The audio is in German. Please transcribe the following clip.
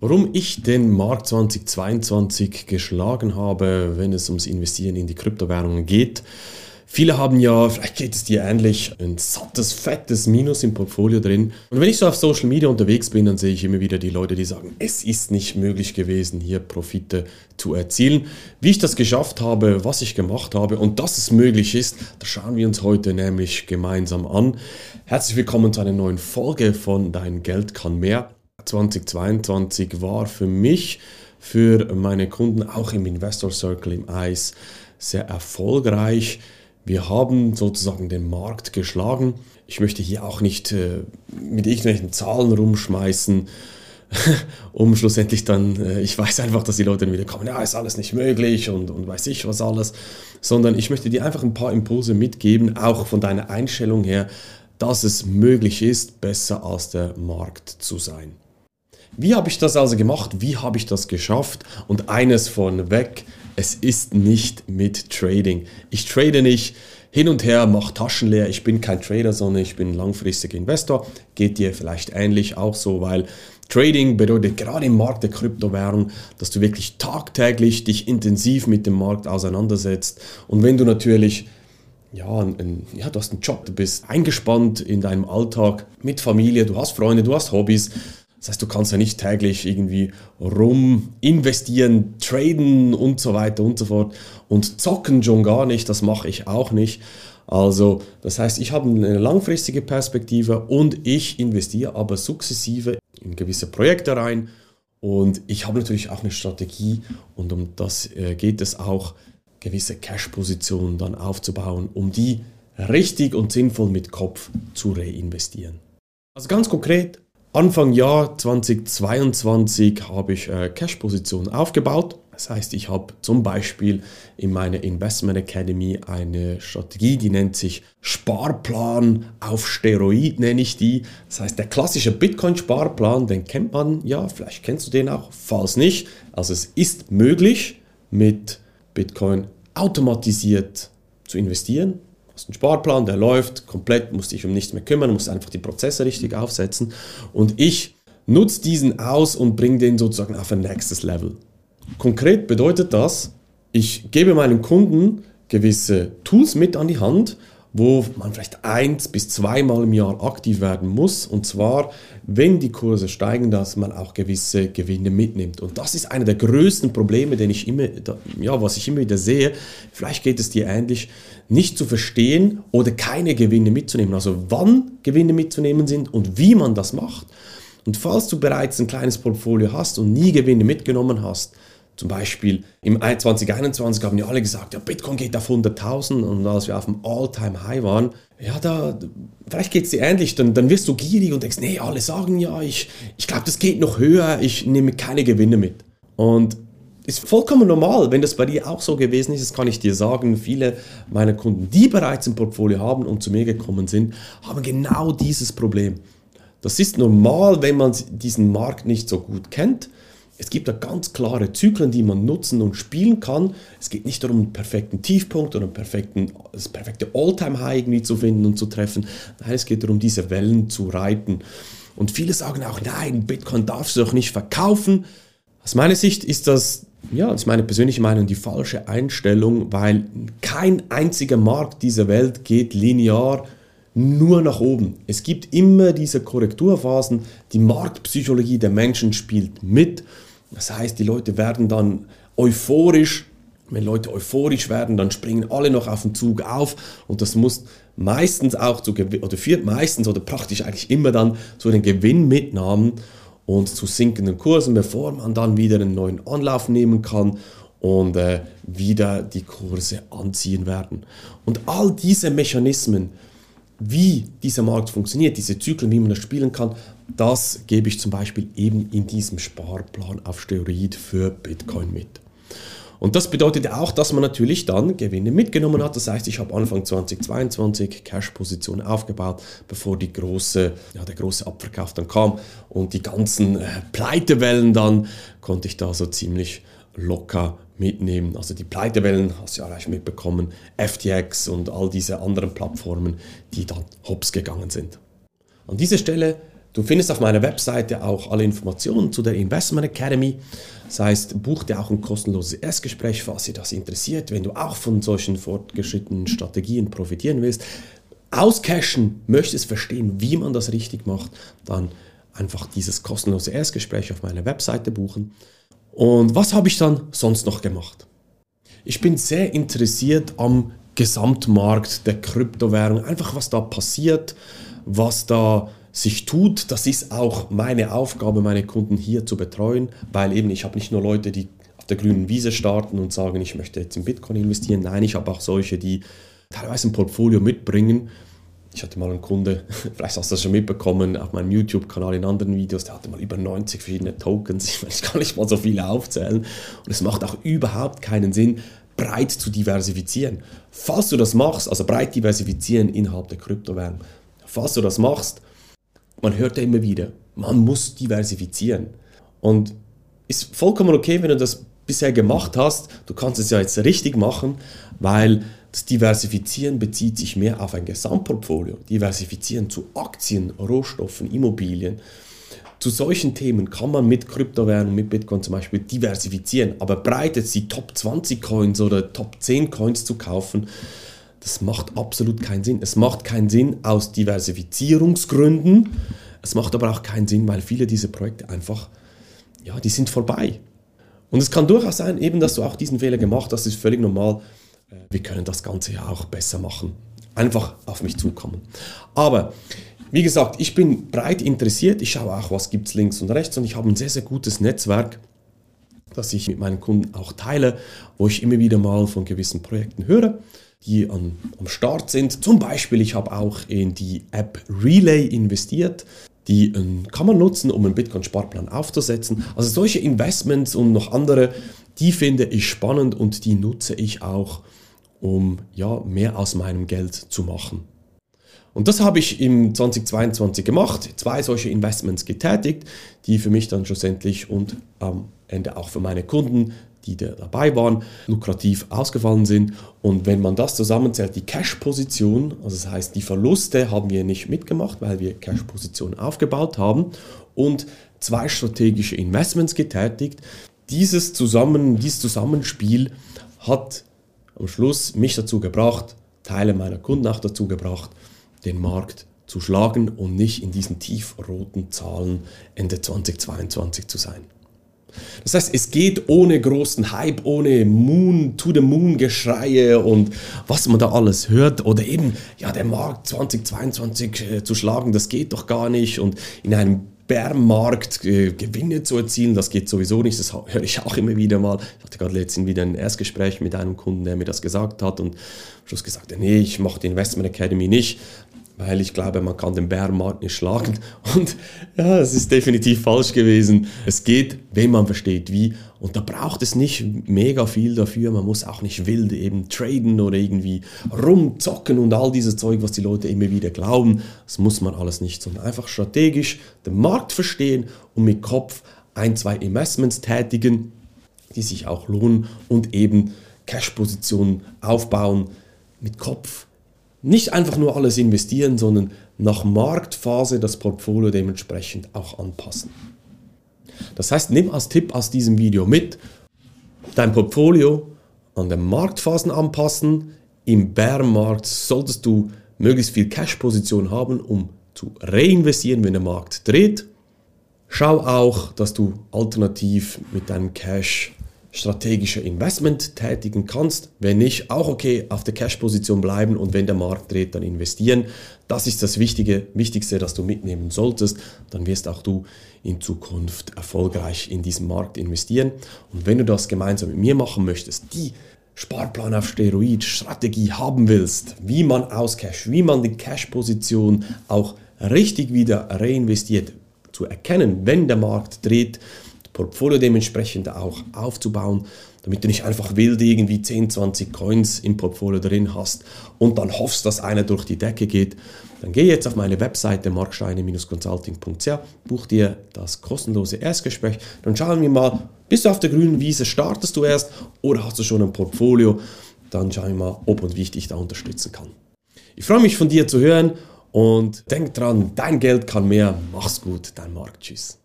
Warum ich den Markt 2022 geschlagen habe, wenn es ums Investieren in die Kryptowährungen geht. Viele haben ja, vielleicht geht es dir ähnlich, ein sattes, fettes Minus im Portfolio drin. Und wenn ich so auf Social Media unterwegs bin, dann sehe ich immer wieder die Leute, die sagen, es ist nicht möglich gewesen, hier Profite zu erzielen. Wie ich das geschafft habe, was ich gemacht habe und dass es möglich ist, das schauen wir uns heute nämlich gemeinsam an. Herzlich willkommen zu einer neuen Folge von Dein Geld kann mehr. 2022 war für mich, für meine Kunden auch im Investor Circle im Eis sehr erfolgreich. Wir haben sozusagen den Markt geschlagen. Ich möchte hier auch nicht äh, mit irgendwelchen Zahlen rumschmeißen, um schlussendlich dann, äh, ich weiß einfach, dass die Leute dann wieder kommen, ja, ist alles nicht möglich und, und weiß ich was alles, sondern ich möchte dir einfach ein paar Impulse mitgeben, auch von deiner Einstellung her, dass es möglich ist, besser als der Markt zu sein. Wie habe ich das also gemacht? Wie habe ich das geschafft? Und eines von weg, es ist nicht mit Trading. Ich trade nicht hin und her, mache Taschen leer. Ich bin kein Trader, sondern ich bin langfristiger Investor. Geht dir vielleicht ähnlich auch so, weil Trading bedeutet gerade im Markt der Kryptowährung, dass du wirklich tagtäglich dich intensiv mit dem Markt auseinandersetzt. Und wenn du natürlich ja, ein, ja, du hast einen Job, du bist eingespannt in deinem Alltag mit Familie, du hast Freunde, du hast Hobbys, das heißt, du kannst ja nicht täglich irgendwie rum investieren, traden und so weiter und so fort. Und zocken schon gar nicht, das mache ich auch nicht. Also, das heißt, ich habe eine langfristige Perspektive und ich investiere aber sukzessive in gewisse Projekte rein. Und ich habe natürlich auch eine Strategie und um das äh, geht es auch, gewisse Cash-Positionen dann aufzubauen, um die richtig und sinnvoll mit Kopf zu reinvestieren. Also ganz konkret, Anfang Jahr 2022 habe ich äh, Cash-Positionen aufgebaut. Das heißt, ich habe zum Beispiel in meiner Investment Academy eine Strategie, die nennt sich Sparplan auf Steroid, nenne ich die. Das heißt, der klassische Bitcoin-Sparplan, den kennt man ja, vielleicht kennst du den auch, falls nicht. Also es ist möglich, mit Bitcoin automatisiert zu investieren hast einen Sparplan, der läuft komplett, musst dich um nichts mehr kümmern, musst einfach die Prozesse richtig aufsetzen. Und ich nutze diesen aus und bringe den sozusagen auf ein nächstes Level. Konkret bedeutet das, ich gebe meinen Kunden gewisse Tools mit an die Hand wo man vielleicht eins bis zweimal im Jahr aktiv werden muss. Und zwar, wenn die Kurse steigen, dass man auch gewisse Gewinne mitnimmt. Und das ist einer der größten Probleme, den ich immer, ja, was ich immer wieder sehe. Vielleicht geht es dir ähnlich, nicht zu verstehen oder keine Gewinne mitzunehmen. Also wann Gewinne mitzunehmen sind und wie man das macht. Und falls du bereits ein kleines Portfolio hast und nie Gewinne mitgenommen hast, zum Beispiel im 2021 haben ja alle gesagt, ja, Bitcoin geht auf 100.000 und als wir auf dem All-Time-High waren, ja, da, vielleicht geht es dir ähnlich, dann, dann wirst du gierig und denkst, nee, alle sagen ja, ich, ich glaube, das geht noch höher, ich nehme keine Gewinne mit. Und ist vollkommen normal, wenn das bei dir auch so gewesen ist, das kann ich dir sagen. Viele meiner Kunden, die bereits ein Portfolio haben und zu mir gekommen sind, haben genau dieses Problem. Das ist normal, wenn man diesen Markt nicht so gut kennt es gibt da ganz klare Zyklen, die man nutzen und spielen kann. Es geht nicht darum, einen perfekten Tiefpunkt oder einen perfekten, das perfekte All-Time-High irgendwie zu finden und zu treffen. Nein, es geht darum, diese Wellen zu reiten. Und viele sagen auch, nein, Bitcoin darfst du doch nicht verkaufen. Aus meiner Sicht ist das, ja, das ist meine persönliche Meinung, die falsche Einstellung, weil kein einziger Markt dieser Welt geht linear nur nach oben. Es gibt immer diese Korrekturphasen. Die Marktpsychologie der Menschen spielt mit. Das heißt, die Leute werden dann euphorisch. Wenn Leute euphorisch werden, dann springen alle noch auf den Zug auf und das muss meistens auch zu oder führt meistens oder praktisch eigentlich immer dann zu den Gewinnmitnahmen und zu sinkenden Kursen, bevor man dann wieder einen neuen Anlauf nehmen kann und äh, wieder die Kurse anziehen werden. Und all diese Mechanismen wie dieser Markt funktioniert, diese Zyklen, wie man das spielen kann, das gebe ich zum Beispiel eben in diesem Sparplan auf Steroid für Bitcoin mit. Und das bedeutet auch, dass man natürlich dann Gewinne mitgenommen hat. Das heißt, ich habe Anfang 2022 Cash-Positionen aufgebaut, bevor die große, ja, der große Abverkauf dann kam. Und die ganzen äh, Pleitewellen dann konnte ich da so ziemlich locker mitnehmen. Also die Pleitewellen hast du ja gleich mitbekommen, FTX und all diese anderen Plattformen, die dann hops gegangen sind. An dieser Stelle Du findest auf meiner Webseite auch alle Informationen zu der Investment Academy. Das heißt, buch dir auch ein kostenloses Erstgespräch, falls dir das interessiert, wenn du auch von solchen fortgeschrittenen Strategien profitieren willst. Auscashen möchtest, verstehen, wie man das richtig macht, dann einfach dieses kostenlose Erstgespräch auf meiner Webseite buchen. Und was habe ich dann sonst noch gemacht? Ich bin sehr interessiert am Gesamtmarkt der Kryptowährung, einfach was da passiert, was da sich tut. Das ist auch meine Aufgabe, meine Kunden hier zu betreuen, weil eben ich habe nicht nur Leute, die auf der grünen Wiese starten und sagen, ich möchte jetzt in Bitcoin investieren. Nein, ich habe auch solche, die teilweise ein Portfolio mitbringen. Ich hatte mal einen Kunde, vielleicht hast du das schon mitbekommen, auf meinem YouTube-Kanal in anderen Videos, der hatte mal über 90 verschiedene Tokens. Ich, meine, ich kann nicht mal so viele aufzählen. Und es macht auch überhaupt keinen Sinn, breit zu diversifizieren. Falls du das machst, also breit diversifizieren innerhalb der Kryptowährung, falls du das machst, man hört ja immer wieder, man muss diversifizieren. Und ist vollkommen okay, wenn du das bisher gemacht hast. Du kannst es ja jetzt richtig machen, weil das Diversifizieren bezieht sich mehr auf ein Gesamtportfolio. Diversifizieren zu Aktien, Rohstoffen, Immobilien. Zu solchen Themen kann man mit Kryptowährungen, mit Bitcoin zum Beispiel diversifizieren. Aber breit jetzt die Top 20 Coins oder Top 10 Coins zu kaufen, das macht absolut keinen Sinn. Es macht keinen Sinn aus Diversifizierungsgründen. Es macht aber auch keinen Sinn, weil viele dieser Projekte einfach, ja, die sind vorbei. Und es kann durchaus sein, eben, dass du auch diesen Fehler gemacht hast, das ist völlig normal. Äh, wir können das Ganze ja auch besser machen. Einfach auf mich zukommen. Aber wie gesagt, ich bin breit interessiert. Ich schaue auch, was gibt es links und rechts und ich habe ein sehr, sehr gutes Netzwerk, das ich mit meinen Kunden auch teile, wo ich immer wieder mal von gewissen Projekten höre die an, am Start sind. Zum Beispiel, ich habe auch in die App Relay investiert. Die äh, kann man nutzen, um einen Bitcoin-Sparplan aufzusetzen. Also solche Investments und noch andere, die finde ich spannend und die nutze ich auch, um ja, mehr aus meinem Geld zu machen. Und das habe ich im 2022 gemacht, zwei solche Investments getätigt, die für mich dann schlussendlich und am Ende auch für meine Kunden die da dabei waren, lukrativ ausgefallen sind. Und wenn man das zusammenzählt, die Cash-Position, also das heißt, die Verluste haben wir nicht mitgemacht, weil wir Cash-Positionen aufgebaut haben und zwei strategische Investments getätigt. Dieses, zusammen, dieses Zusammenspiel hat am Schluss mich dazu gebracht, Teile meiner Kunden auch dazu gebracht, den Markt zu schlagen und nicht in diesen tiefroten Zahlen Ende 2022 zu sein. Das heißt, es geht ohne großen Hype, ohne Moon, to the Moon Geschreie und was man da alles hört oder eben, ja, der Markt 2022 äh, zu schlagen, das geht doch gar nicht und in einem Bärmarkt äh, Gewinne zu erzielen, das geht sowieso nicht, das höre ich auch immer wieder mal. Ich hatte gerade letztens wieder ein Erstgespräch mit einem Kunden, der mir das gesagt hat und am Schluss gesagt, nee, ich mache die Investment Academy nicht, weil ich glaube, man kann den Bärenmarkt nicht schlagen. Und ja, es ist definitiv falsch gewesen. Es geht, wenn man versteht, wie. Und da braucht es nicht mega viel dafür. Man muss auch nicht wild eben traden oder irgendwie rumzocken und all dieses Zeug, was die Leute immer wieder glauben. Das muss man alles nicht, sondern einfach strategisch den Markt verstehen und mit Kopf ein, zwei Investments tätigen, die sich auch lohnen und eben Cash-Positionen aufbauen mit Kopf nicht einfach nur alles investieren, sondern nach Marktphase das Portfolio dementsprechend auch anpassen. Das heißt, nimm als Tipp aus diesem Video mit, dein Portfolio an den Marktphasen anpassen. Im Bärenmarkt solltest du möglichst viel Cash-Position haben, um zu reinvestieren, wenn der Markt dreht. Schau auch, dass du alternativ mit deinem Cash strategische Investment tätigen kannst. Wenn nicht, auch okay, auf der Cash-Position bleiben und wenn der Markt dreht, dann investieren. Das ist das Wichtige, Wichtigste, das du mitnehmen solltest. Dann wirst auch du in Zukunft erfolgreich in diesen Markt investieren. Und wenn du das gemeinsam mit mir machen möchtest, die Sparplan auf Steroid Strategie haben willst, wie man aus Cash, wie man die Cash-Position auch richtig wieder reinvestiert, zu erkennen, wenn der Markt dreht, Portfolio dementsprechend auch aufzubauen, damit du nicht einfach wild irgendwie 10, 20 Coins im Portfolio drin hast und dann hoffst, dass einer durch die Decke geht. Dann geh jetzt auf meine Webseite marksteine-consulting.ch, buch dir das kostenlose Erstgespräch, dann schauen wir mal, bist du auf der grünen Wiese, startest du erst oder hast du schon ein Portfolio, dann schauen wir mal, ob und wie ich dich da unterstützen kann. Ich freue mich von dir zu hören Und denk dran, dein Geld kann mehr. Mach's gut, dein Markt. Tschüss.